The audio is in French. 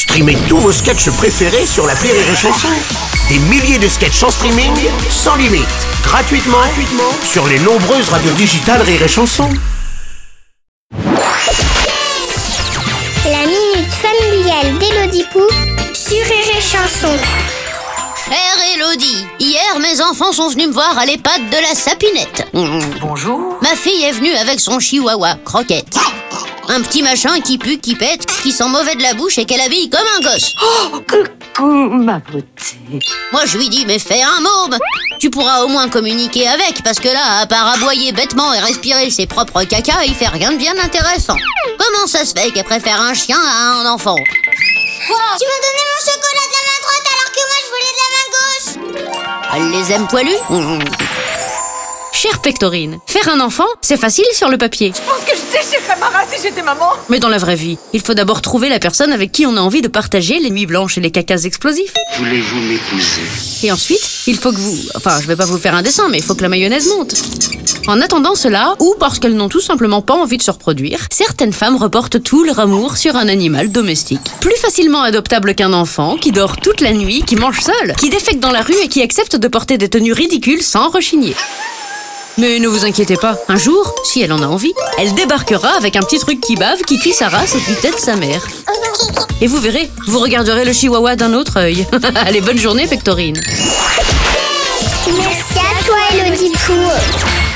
Streamez tous vos sketchs préférés sur la Rire et Chanson. Des milliers de sketchs en streaming, sans limite, gratuitement, gratuitement sur les nombreuses radios digitales Rire et Chanson. La minute familiale d'Élodie Pou sur Rire et Chanson. Chère Elodie, hier mes enfants sont venus me voir à l'EHPAD de la sapinette. Bonjour. Ma fille est venue avec son chihuahua, Croquette. Un petit machin qui pue, qui pète, qui sent mauvais de la bouche et qu'elle habille comme un gosse. Oh, coucou, ma beauté. Moi je lui dis, mais fais un môme Tu pourras au moins communiquer avec, parce que là, à part aboyer bêtement et respirer ses propres caca, il fait rien de bien intéressant. Comment ça se fait qu'elle préfère un chien à un enfant Tu m'as donné mon chocolat de la main droite alors que moi je voulais de la main gauche. Elle les aime poilus? Chère Pectorine, faire un enfant, c'est facile sur le papier. Je pense que je déchirerais ma race si j'étais maman. Mais dans la vraie vie, il faut d'abord trouver la personne avec qui on a envie de partager les nuits blanches et les cacas explosifs. Voulez-vous m'épouser? Et ensuite, il faut que vous... Enfin, je vais pas vous faire un dessin, mais il faut que la mayonnaise monte. En attendant cela, ou parce qu'elles n'ont tout simplement pas envie de se reproduire, certaines femmes reportent tout leur amour sur un animal domestique. Plus facilement adoptable qu'un enfant, qui dort toute la nuit, qui mange seul, qui défecte dans la rue et qui accepte de porter des tenues ridicules sans rechigner. Mais ne vous inquiétez pas, un jour, si elle en a envie, elle débarquera avec un petit truc qui bave, qui tue sa race et qui tête sa mère. Et vous verrez, vous regarderez le chihuahua d'un autre œil. Allez, bonne journée, Pectorine. Merci à toi Élodie Pou.